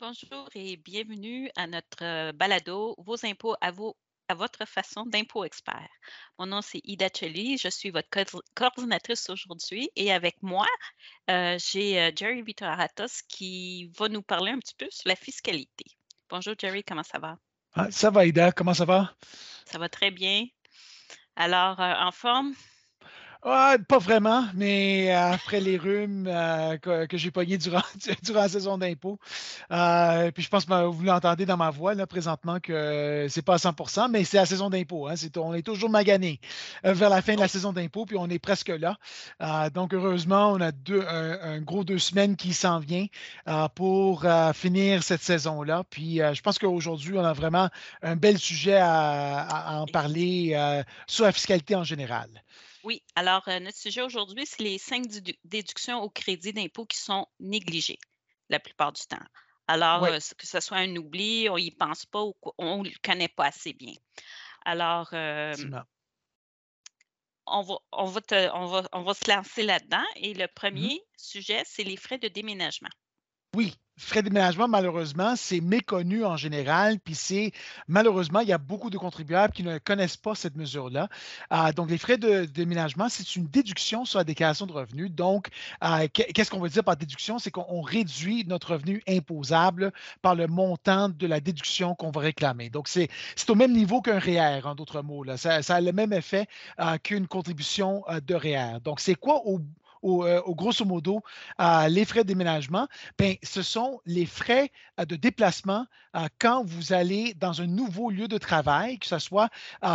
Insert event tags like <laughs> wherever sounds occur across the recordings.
Bonjour et bienvenue à notre euh, balado Vos impôts à, vous, à votre façon d'impôt expert. Mon nom c'est Ida Cheli, je suis votre coordinatrice aujourd'hui et avec moi, euh, j'ai euh, Jerry Vitoratos qui va nous parler un petit peu sur la fiscalité. Bonjour Jerry, comment ça va? Ah, ça va Ida, comment ça va? Ça va très bien. Alors, en forme? Ah, pas vraiment, mais euh, après les rhumes euh, que, j'ai pognés durant, <laughs> durant la saison d'impôt. Euh, puis je pense que vous l'entendez dans ma voix là, présentement que c'est pas à 100% mais c'est la saison d'impôt. Hein, on est toujours magané vers la fin de la saison d'impôt, puis on est presque là. donc heureusement, on a deux, un, gros deux semaines qui s'en vient pour finir cette saison-là. Puis je pense qu'aujourd'hui, on a vraiment un bel sujet à en parler sur la fiscalité en général. Oui, alors euh, notre sujet aujourd'hui, c'est les cinq déductions au crédit d'impôt qui sont négligées la plupart du temps. Alors, euh, que ce soit un oubli, on n'y pense pas ou on ne le connaît pas assez bien. Alors, euh, on, va, on, va on, va, on va se lancer là-dedans. Et le mmh premier sujet, c'est les frais de déménagement. Oui, frais de déménagement, malheureusement, c'est méconnu en général, puis c'est malheureusement, il y a beaucoup de contribuables qui ne connaissent pas cette mesure-là. Euh, donc, les frais de, déménagement, c'est une déduction sur la déclaration de revenus. Donc, euh, qu'est-ce qu'on veut dire par déduction? C'est qu'on réduit notre revenu imposable par le montant de la déduction qu'on va réclamer. Donc, c'est au même niveau qu'un REER, en d'autres mots. Ça, a le même effet euh, qu'une contribution de REER. Donc, c'est quoi au, euh, au, grosso modo, les frais de déménagement, ben, ce sont les frais euh, de déplacement euh, quand vous allez dans un nouveau lieu de travail, que ce soit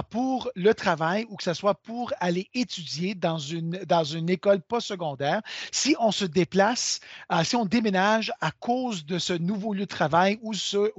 pour le travail ou que ce soit pour aller étudier dans une, dans une école postsecondaire. Si on se déplace, si on déménage à cause de ce nouveau lieu de travail ou, ce,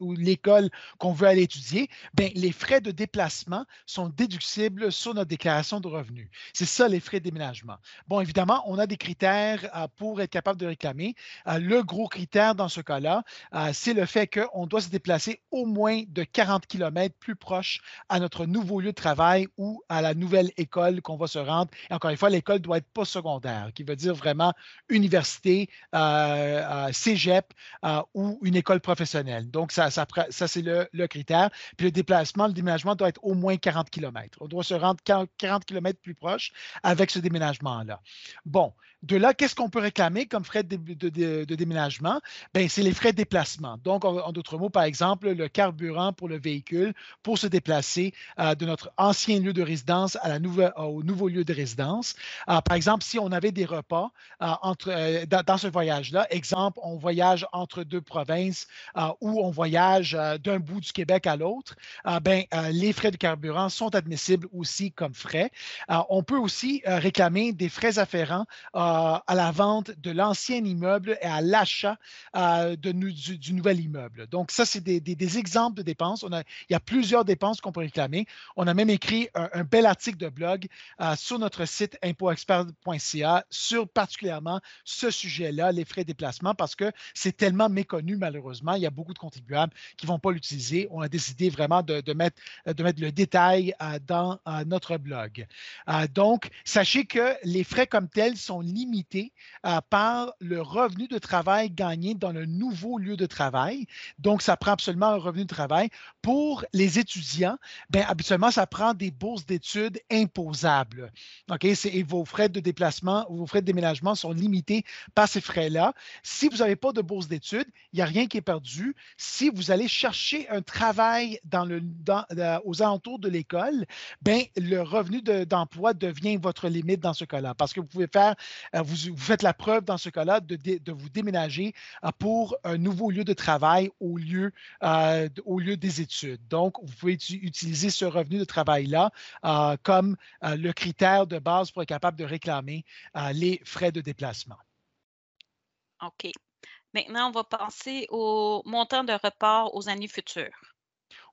ou, l'école qu'on veut aller étudier, ben, les frais de déplacement sont déductibles sur notre déclaration de revenus. C'est ça les frais de déménagement. Bon, évidemment, on a des critères euh, pour être capable de réclamer. Euh, le gros critère dans ce cas-là, euh, c'est le fait qu'on doit se déplacer au moins de 40 km plus proche à notre nouveau lieu de travail ou à la nouvelle école qu'on va se rendre. Et encore une fois, l'école doit être pas secondaire, qui veut dire vraiment université, cégep ou une école professionnelle. Donc, ça, ça, c'est le, le, critère. Puis le déplacement, le déménagement doit être au moins 40 km. On doit se rendre 40 km plus proche avec ce déménagement-là. Bon, de là, qu'est-ce qu'on peut réclamer comme frais de, déménagement? Bien, c'est les frais de déplacement. Donc, en, d'autres mots, par exemple, le carburant pour le véhicule pour se déplacer euh, de notre ancien lieu de résidence à la nouvelle, au nouveau lieu de résidence. Euh, par exemple, si on avait des repas euh, dans, ce voyage-là, exemple, on voyage entre deux provinces ou on voyage d'un bout du Québec à l'autre, ben, les frais de carburant sont admissibles aussi comme frais. on peut aussi réclamer des frais afférents à la vente de l'ancien immeuble et à l'achat euh, du, nouvel immeuble. Donc, ça, c'est des, exemples de dépenses. On a, il y a plusieurs dépenses qu'on peut réclamer. On a même écrit un, bel article de blog euh, sur notre site impoexpert.ca sur particulièrement ce sujet-là, les frais de déplacement, parce que c'est tellement méconnu, malheureusement. Il y a beaucoup de contribuables qui ne vont pas l'utiliser. On a décidé vraiment de, mettre, de mettre le détail euh, dans notre blog. donc, sachez que les frais comme tels sont limité euh, par le revenu de travail gagné dans le nouveau lieu de travail. Donc, ça prend absolument un revenu de travail. Pour les étudiants, bien, habituellement, ça prend des bourses d'études imposables. OK? Et vos frais de déplacement, vos frais de déménagement sont limités par ces frais-là. Si vous n'avez pas de bourse d'études, il n'y a rien qui est perdu. Si vous allez chercher un travail dans le, euh, aux alentours de l'école, bien, le revenu d'emploi devient votre limite dans ce cas-là parce que vous pouvez faire euh, vous, faites la preuve dans ce cas-là de, vous déménager euh, pour un nouveau lieu de travail au lieu, euh, au lieu des études. Donc, vous pouvez utiliser ce revenu de travail-là comme le critère de base pour être capable de réclamer les frais de déplacement. OK. Maintenant, on va passer au montant de report aux années futures.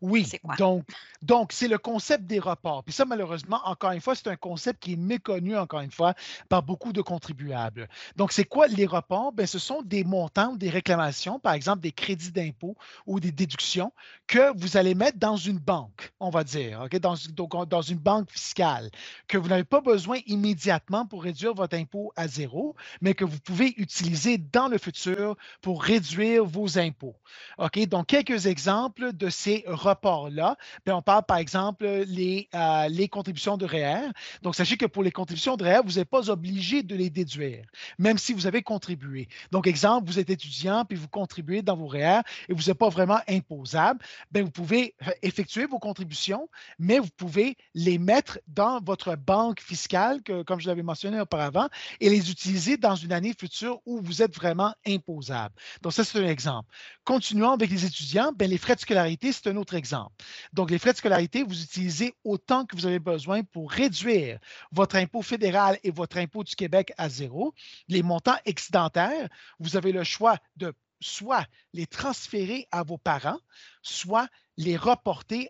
Oui, donc donc c'est le concept des reports. Puis ça, malheureusement, encore une fois, c'est un concept qui est méconnu, encore une fois, par beaucoup de contribuables. Donc, c'est quoi les reports? Bien, ce sont des montants ou des réclamations, par exemple des crédits d'impôt ou des déductions que vous allez mettre dans une banque, on va dire, OK? dans, donc, dans une banque fiscale, que vous n'avez pas besoin immédiatement pour réduire votre impôt à zéro, mais que vous pouvez utiliser dans le futur pour réduire vos impôts. OK? Donc, quelques exemples de ces reports-là. Ben, on parle, par exemple, les, euh, les contributions de REER. Donc, sachez que pour les contributions de REER, vous n'êtes pas obligé de les déduire, même si vous avez contribué. Donc, exemple, vous êtes étudiant puis vous contribuez dans vos REER et vous n'êtes pas vraiment imposable, bien, vous pouvez euh, effectuer vos contributions, mais vous pouvez les mettre dans votre banque fiscale, que, comme je l'avais mentionné auparavant, et les utiliser dans une année future où vous êtes vraiment imposable. Donc, ça, c'est un exemple. Continuons avec les étudiants. Bien, les frais de scolarité, c'est un autre exemple. Donc, les frais de scolarité, vous utilisez autant que vous avez besoin pour réduire votre impôt fédéral et votre impôt du Québec à zéro. Les montants excédentaires, vous avez le choix de soit les transférer à vos parents, soit les reporter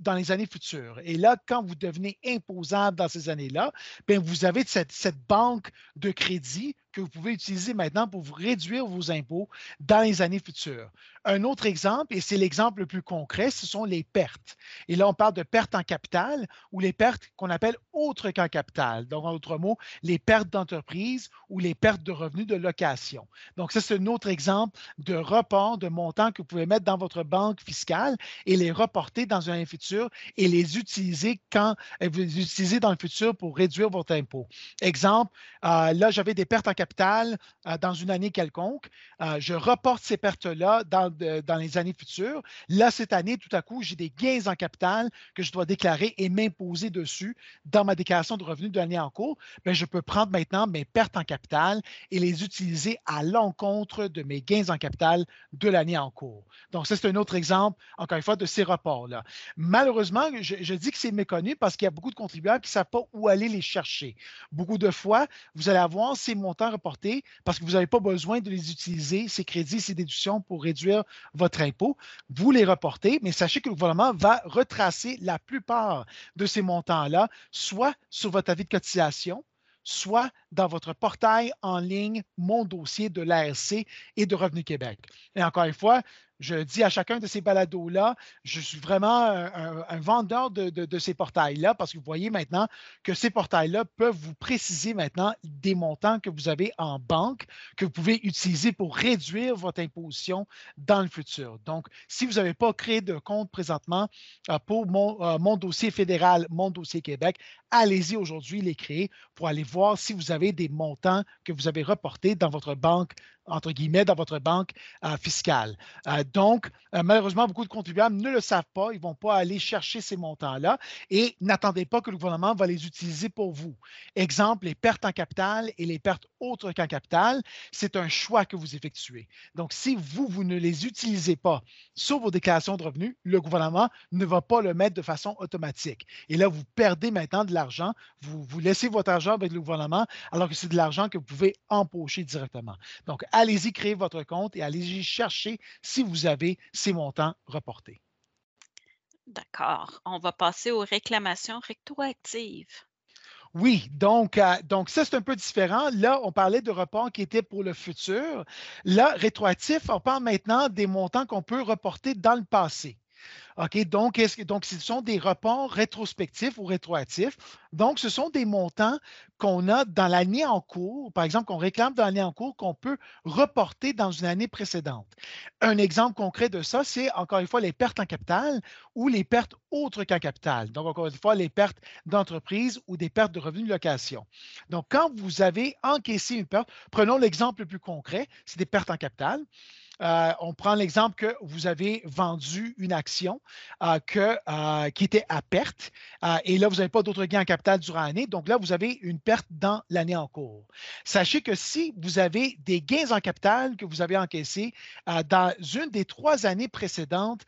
dans les années futures. Et là, quand vous devenez imposable dans ces années-là, bien, vous avez cette, banque de crédit que vous pouvez utiliser maintenant pour vous réduire vos impôts dans les années futures. Un autre exemple, et c'est l'exemple le plus concret, ce sont les pertes. Et là, on parle de pertes en capital ou les pertes qu'on appelle autres qu'en capital. Donc, en d'autres mots, les pertes d'entreprise ou les pertes de revenus de location. Donc, ça, c'est un autre exemple de report de montants que vous pouvez mettre dans votre banque fiscale et les reporter dans une année future et les utiliser quand euh, vous les utilisez dans le futur pour réduire votre impôt. Exemple, euh, là, j'avais des pertes en capital euh, dans une année quelconque. Je reporte ces pertes-là dans, dans, les années futures. Là, cette année, tout à coup, j'ai des gains en capital que je dois déclarer et m'imposer dessus dans ma déclaration de revenus de l'année en cours. Bien, je peux prendre maintenant mes pertes en capital et les utiliser à l'encontre de mes gains en capital de l'année en cours. Donc, ça, c'est un autre exemple, encore une fois, de ces reports-là. Malheureusement, je, je dis que c'est méconnu parce qu'il y a beaucoup de contribuables qui ne savent pas où aller les chercher. Beaucoup de fois, vous allez avoir ces montants reportés parce que vous n'avez pas besoin de les utiliser, ces crédits, ces déductions pour réduire votre impôt. Vous les reportez, mais sachez que le gouvernement va retracer la plupart de ces montants-là, soit sur votre avis de cotisation, soit dans votre portail en ligne Mon dossier de l'ARC et de Revenu Québec. Et encore une fois, je dis à chacun de ces balados-là, je suis vraiment un, vendeur de, ces portails-là parce que vous voyez maintenant que ces portails-là peuvent vous préciser maintenant des montants que vous avez en banque que vous pouvez utiliser pour réduire votre imposition dans le futur. Donc, si vous n'avez pas créé de compte présentement euh, pour euh, mon dossier fédéral, mon dossier Québec, allez-y aujourd'hui les créer pour aller voir si vous avez des montants que vous avez reportés dans votre banque entre guillemets, dans votre banque euh, fiscale. Euh, donc, euh, malheureusement, beaucoup de contribuables ne le savent pas. Ils ne vont pas aller chercher ces montants-là et n'attendez pas que le gouvernement va les utiliser pour vous. Exemple, les pertes en capital et les pertes autres qu'en capital, c'est un choix que vous effectuez. Donc, si vous, vous ne les utilisez pas sur vos déclarations de revenus, le gouvernement ne va pas le mettre de façon automatique. Et là, vous perdez maintenant de l'argent. Vous, vous laissez votre argent avec le gouvernement alors que c'est de l'argent que vous pouvez empocher directement. Donc, allez-y créer votre compte et allez-y chercher si vous avez ces montants reportés. D'accord. On va passer aux réclamations rétroactives. Oui, donc, euh, donc ça, c'est un peu différent. Là, on parlait de reports qui étaient pour le futur. Là, rétroactif, on parle maintenant des montants qu'on peut reporter dans le passé. OK, donc, donc, ce sont des reports rétrospectifs ou rétroactifs? Donc, ce sont des montants qu'on a dans l'année en cours, par exemple, qu'on réclame dans l'année en cours, qu'on peut reporter dans une année précédente. Un exemple concret de ça, c'est encore une fois les pertes en capital ou les pertes autres qu'en capital. Donc, encore une fois, les pertes d'entreprise ou des pertes de revenus de location. Donc, quand vous avez encaissé une perte, prenons l'exemple le plus concret, c'est des pertes en capital. Euh, on prend l'exemple que vous avez vendu une action euh, euh, qui était à perte et là, vous n'avez pas d'autres gains en capital durant l'année. Donc là, vous avez une perte dans l'année en cours. Sachez que si vous avez des gains en capital que vous avez encaissés dans une des trois années précédentes,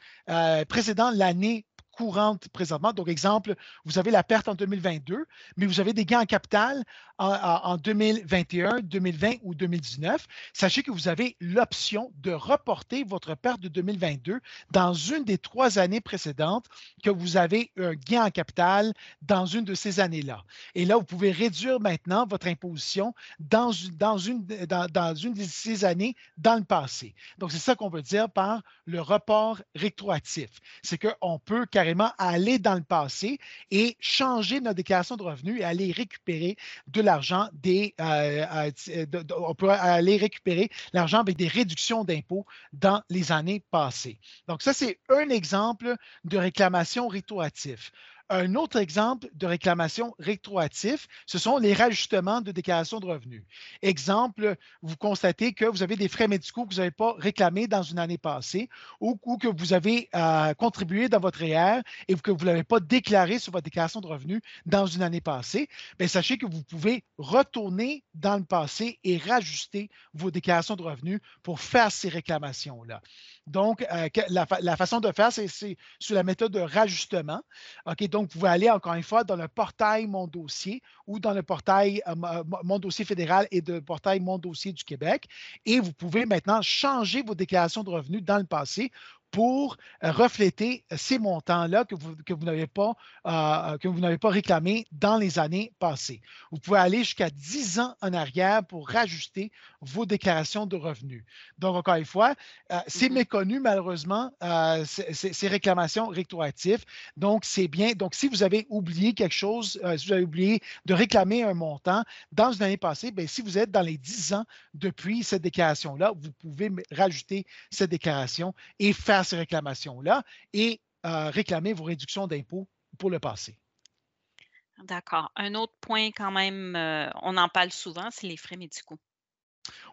précédant l'année courantes présentement. Donc, exemple, vous avez la perte en 2022, mais vous avez des gains en capital en, 2021, 2020 ou 2019. Sachez que vous avez l'option de reporter votre perte de 2022 dans une des trois années précédentes que vous avez un gain en capital dans une de ces années-là. Et là, vous pouvez réduire maintenant votre imposition dans, dans, une, dans, dans une de ces années dans le passé. Donc, c'est ça qu'on veut dire par le report rétroactif. C'est qu'on peut carrément aller dans le passé et changer notre déclaration de revenus et aller récupérer de l'argent des. Euh, euh, on peut aller récupérer l'argent avec des réductions d'impôts dans les années passées. Donc, ça, c'est un exemple de réclamation rétroactive. Un autre exemple de réclamation rétroactive, ce sont les rajustements de déclaration de revenus. Exemple, vous constatez que vous avez des frais médicaux que vous n'avez pas réclamés dans une année passée ou, que vous avez euh, contribué dans votre REER et que vous ne l'avez pas déclaré sur votre déclaration de revenus dans une année passée. Bien, sachez que vous pouvez retourner dans le passé et rajuster vos déclarations de revenus pour faire ces réclamations-là. Donc, euh, la, façon de faire, c'est sur la méthode de rajustement. OK, donc, vous pouvez aller encore une fois dans le portail Mon dossier ou dans le portail euh, Mon dossier fédéral et le portail Mon dossier du Québec. Et vous pouvez maintenant changer vos déclarations de revenus dans le passé pour euh, refléter ces montants-là que vous, que vous n'avez pas, euh, que vous n'avez pas réclamés dans les années passées. Vous pouvez aller jusqu'à 10 ans en arrière pour rajuster vos déclarations de revenus. Donc, encore une fois, euh, c'est mm-hmm. méconnu, malheureusement, ces réclamations rétroactives. Donc, c'est bien. Donc, si vous avez oublié quelque chose, si vous avez oublié de réclamer un montant dans une année passée, bien, si vous êtes dans les 10 ans depuis cette déclaration-là, vous pouvez rajouter cette déclaration et faire ces réclamations-là et euh, réclamer vos réductions d'impôts pour le passé. D'accord. Un autre point quand même, euh, on en parle souvent, c'est les frais médicaux.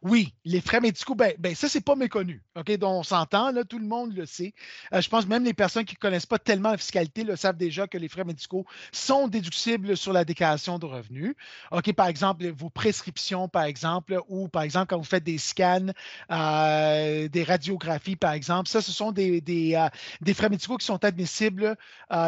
Oui, les frais médicaux, ben, ben ça, c'est pas méconnu. OK? Donc, on s'entend, tout le monde le sait. Euh, je pense même les personnes qui ne connaissent pas tellement la fiscalité le savent déjà que les frais médicaux sont déductibles sur la déclaration de revenus. OK, par exemple, vos prescriptions, par exemple, ou par exemple, quand vous faites des scans, euh, des radiographies, par exemple, ça, ce sont des, des, euh, frais médicaux qui sont admissibles,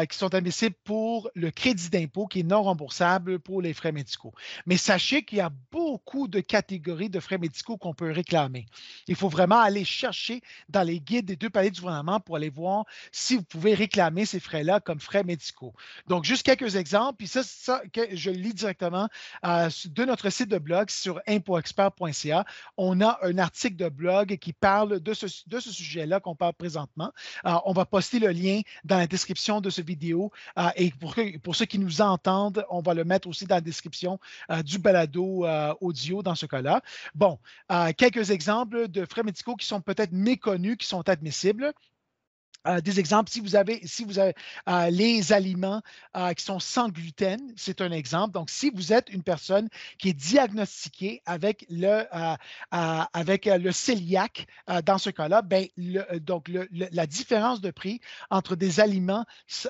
qui sont admissibles pour le crédit d'impôt qui est non remboursable pour les frais médicaux. Mais sachez qu'il y a beaucoup de catégories de frais médicaux qu'on peut réclamer. Il faut vraiment aller chercher dans les guides des deux paliers du gouvernement pour aller voir si vous pouvez réclamer ces frais-là comme frais médicaux. Donc, juste quelques exemples, puis ça, ça que je lis directement euh, de notre site de blog sur impoexpert.ca. On a un article de blog qui parle de ce, de ce sujet-là qu'on parle présentement. Euh, on va poster le lien dans la description de cette vidéo euh, et pour, pour ceux qui nous entendent, on va le mettre aussi dans la description du balado audio dans ce cas-là. Bon, euh, quelques exemples de frais médicaux qui sont peut-être méconnus, qui sont admissibles. Euh, des exemples, si vous avez, si vous avez euh, les aliments euh, qui sont sans gluten, c'est un exemple. Donc, si vous êtes une personne qui est diagnostiquée avec le, avec le cœliaque, dans ce cas-là, ben, donc la différence de prix entre des aliments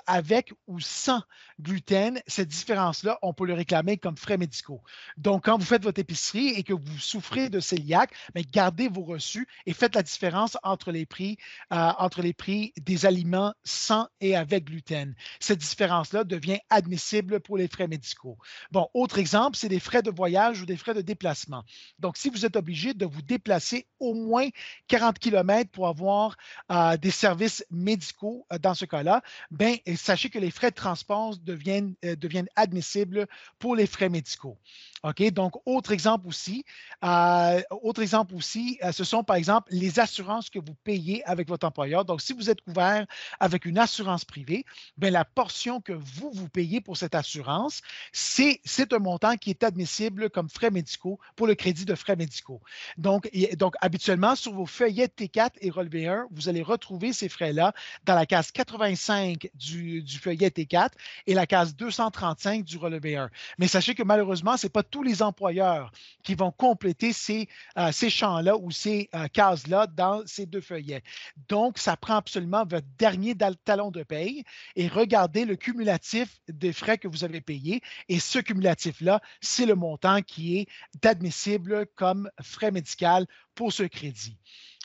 avec ou sans gluten, cette différence-là, on peut le réclamer comme frais médicaux. Donc, quand vous faites votre épicerie et que vous souffrez de cœliaque, ben, gardez vos reçus et faites la différence entre les prix, entre les prix des aliments sans et avec gluten. Cette différence-là devient admissible pour les frais médicaux. Bon, autre exemple, c'est des frais de voyage ou des frais de déplacement. Donc, si vous êtes obligé de vous déplacer au moins 40 km pour avoir euh, des services médicaux euh, dans ce cas-là, ben, sachez que les frais de transport deviennent, euh, deviennent admissibles pour les frais médicaux. OK? Donc, autre exemple aussi, autre exemple aussi, ce sont par exemple les assurances que vous payez avec votre employeur. Donc, si vous êtes couvert avec une assurance privée, bien, la portion que vous, vous payez pour cette assurance, c'est un montant qui est admissible comme frais médicaux pour le crédit de frais médicaux. Donc, donc habituellement, sur vos feuillets T4 et relevé 1, vous allez retrouver ces frais-là dans la case 85 du, du feuillet T4 et la case 235 du relevé 1. Mais sachez que malheureusement, ce n'est pas tous les employeurs qui vont compléter ces, euh, ces champs-là ou ces euh, cases-là dans ces deux feuillets. Donc, ça prend absolument votre dernier talon de paye et regardez le cumulatif des frais que vous avez payés. Et ce cumulatif-là, c'est le montant qui est admissible comme frais médical pour ce crédit.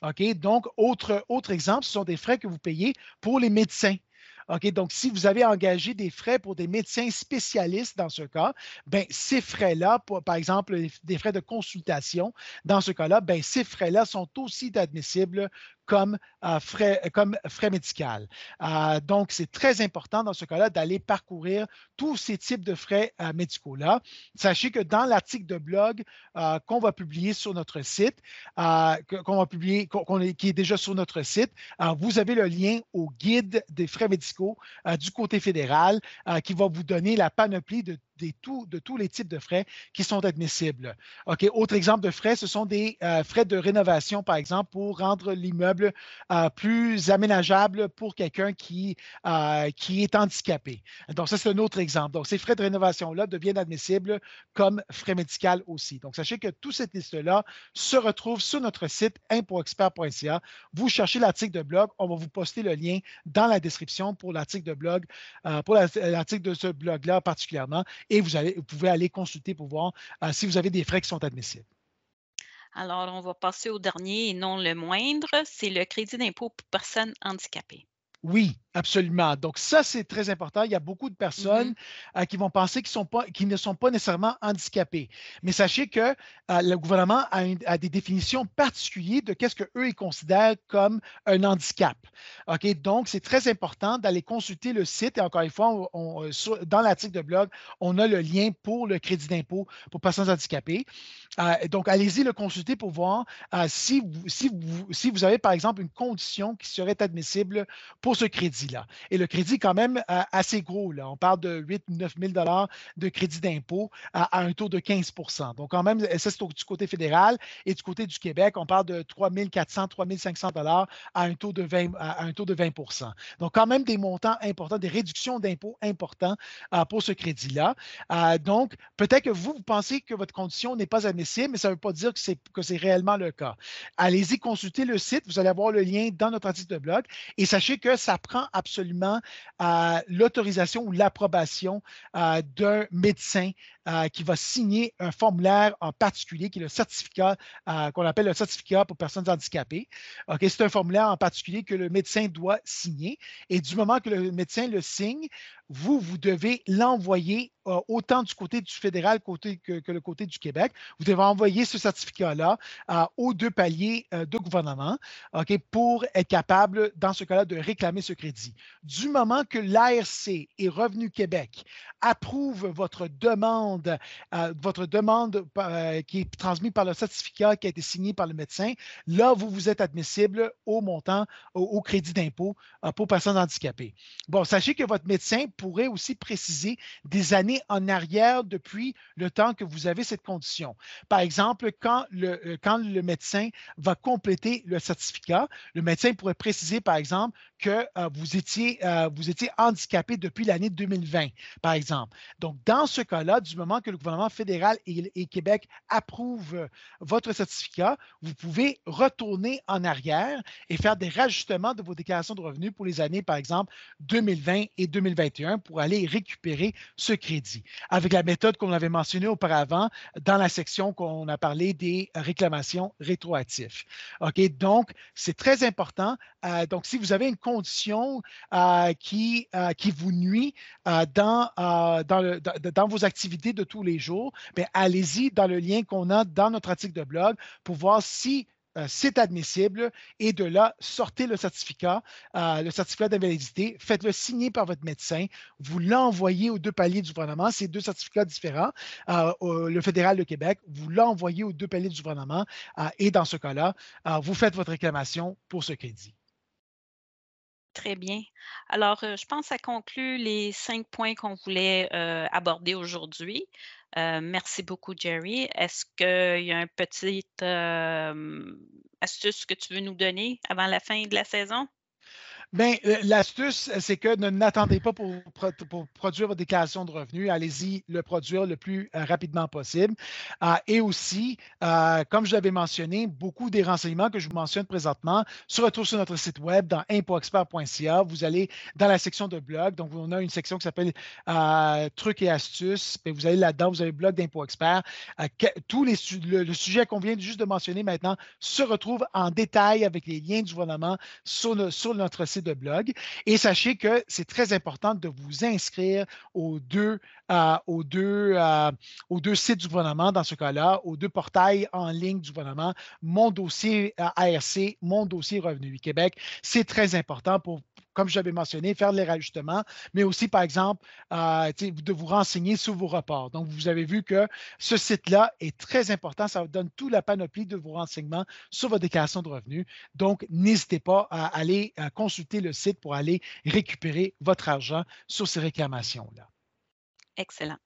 OK? Donc, autre, autre exemple, ce sont des frais que vous payez pour les médecins. OK, donc si vous avez engagé des frais pour des médecins spécialistes dans ce cas, ben, ces frais-là, par exemple, des frais de consultation, dans ce cas-là, ben, ces frais-là sont aussi admissibles comme, euh, frais, comme frais. Euh, donc, c'est très important dans ce cas-là d'aller parcourir tous ces types de frais euh, médicaux-là. Sachez que dans l'article de blog qu'on va publier sur notre site, qu'on va publier, qui est déjà sur notre site, vous avez le lien au guide des frais médicaux du côté fédéral qui va vous donner la panoplie de de tous les types de frais qui sont admissibles. OK, autre exemple de frais, ce sont des euh, frais de rénovation, par exemple, pour rendre l'immeuble euh, plus aménageable pour quelqu'un qui, euh, qui est handicapé. Donc, ça, c'est un autre exemple. Donc, ces frais de rénovation-là deviennent admissibles comme frais médicaux aussi. Donc, sachez que toute cette liste-là se retrouve sur notre site impoexpert.ca. Vous cherchez l'article de blog, on va vous poster le lien dans la description pour l'article de blog, pour l'article de ce blog-là particulièrement et vous, pouvez aller consulter pour voir euh, si vous avez des frais qui sont admissibles. Alors, on va passer au dernier et non le moindre, c'est le crédit d'impôt pour personnes handicapées. Oui, absolument. Donc, ça, c'est très important. Il y a beaucoup de personnes mm-hmm. euh, qui vont penser qu'ils, sont pas, ne sont pas nécessairement handicapés. Mais sachez que euh, le gouvernement a, des définitions particulières de qu'est-ce qu'eux, ils considèrent comme un handicap. OK? Donc, c'est très important d'aller consulter le site. Et encore une fois, euh, dans l'article de blog, on a le lien pour le crédit d'impôt pour personnes handicapées. donc, allez-y le consulter pour voir si, vous, si, vous, si vous avez, par exemple, une condition qui serait admissible pour ce crédit-là. Et le crédit quand même euh, assez gros. Là. On parle de 8 9 000 de crédit d'impôt à, un taux de 15% Donc, quand même, ça, c'est du côté fédéral. Et du côté du Québec, on parle de 3 400, 3 500 à un taux de 20 à un taux de 20% Donc, quand même des montants importants, des réductions d'impôts importants euh, pour ce crédit-là. Euh, donc, peut-être que vous, vous pensez que votre condition n'est pas admissible, mais ça ne veut pas dire que c'est, que c'est réellement le cas. Allez-y consulter le site. Vous allez avoir le lien dans notre article de blog. Et sachez que ça prend absolument euh, l'autorisation ou l'approbation euh, d'un médecin euh, qui va signer un formulaire en particulier, qui est le certificat qu'on appelle le certificat pour personnes handicapées. c'est un formulaire en particulier que le médecin doit signer. Et du moment que le médecin le signe, vous, vous devez l'envoyer euh, autant du côté du fédéral que, le côté du Québec. Vous devez envoyer ce certificat-là euh, aux deux paliers euh, de gouvernement pour être capable, dans ce cas-là, de réclamer ce crédit. Du moment que l'ARC et Revenu Québec approuve votre demande, votre demande qui est transmise par le certificat qui a été signé par le médecin, là, vous vous êtes admissible au montant, au crédit d'impôt pour personnes handicapées. Bon, sachez que votre médecin pourrait aussi préciser des années en arrière depuis le temps que vous avez cette condition. Par exemple, quand le, euh, quand le médecin va compléter le certificat, le médecin pourrait préciser, par exemple, que euh, vous, étiez, euh, vous étiez handicapé depuis l'année 2020, par exemple. Donc, dans ce cas-là, du moment que le gouvernement fédéral et, Québec approuvent votre certificat, vous pouvez retourner en arrière et faire des rajustements de vos déclarations de revenus pour les années, par exemple, 2020 et 2021 pour aller récupérer ce crédit. Avec la méthode qu'on avait mentionnée auparavant dans la section qu'on a parlé des réclamations rétroactives. OK? Donc, c'est très important. Euh, donc, si vous avez une condition euh, qui, euh, qui vous nuit dans, dans, dans, vos activités de tous les jours, ben, allez-y dans le lien qu'on a dans notre article de blog pour voir si euh, c'est admissible. Et de là, sortez le certificat, euh, le certificat d'invalidité, faites-le signer par votre médecin, vous l'envoyez aux deux paliers du gouvernement, c'est deux certificats différents, euh, le fédéral de Québec, vous l'envoyez aux deux paliers du gouvernement. Et dans ce cas-là, vous faites votre réclamation pour ce crédit. Très bien. Alors, je pense à conclure les cinq points qu'on voulait aborder aujourd'hui. Euh, merci beaucoup, Jerry. Est-ce qu'il y a une petite astuce que tu veux nous donner avant la fin de la saison? Bien, euh, l'astuce, c'est que ne n'attendez pas pour, produire votre déclaration de revenus. Allez-y le produire le plus euh, rapidement possible. Euh, et aussi, comme je l'avais mentionné, beaucoup des renseignements que je vous mentionne présentement se retrouvent sur notre site web dans impoexpert.ca. Vous allez dans la section de blog. Donc, on a une section qui s'appelle Trucs et astuces. Puis vous allez là-dedans, vous avez le blog d'ImpoExpert. tous les le, sujet qu'on vient juste de mentionner maintenant se retrouve en détail avec les liens du gouvernement sur, sur notre site de blog. Et sachez que c'est très important de vous inscrire aux deux, euh, euh, aux deux sites du gouvernement, dans ce cas-là, aux deux portails en ligne du gouvernement, Mon dossier ARC, Mon dossier Revenu Québec. C'est très important pour comme j'avais mentionné, faire les rajustements, mais aussi, par exemple, euh, de vous renseigner sur vos reports. Donc, vous avez vu que ce site-là est très important. Ça vous donne toute la panoplie de vos renseignements sur votre déclaration de revenus. Donc, n'hésitez pas à aller consulter le site pour aller récupérer votre argent sur ces réclamations-là. Excellent.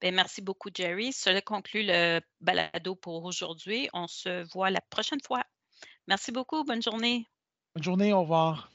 Bien, merci beaucoup, Jerry. Cela conclut le balado pour aujourd'hui. On se voit la prochaine fois. Merci beaucoup. Bonne journée. Bonne journée. Au revoir.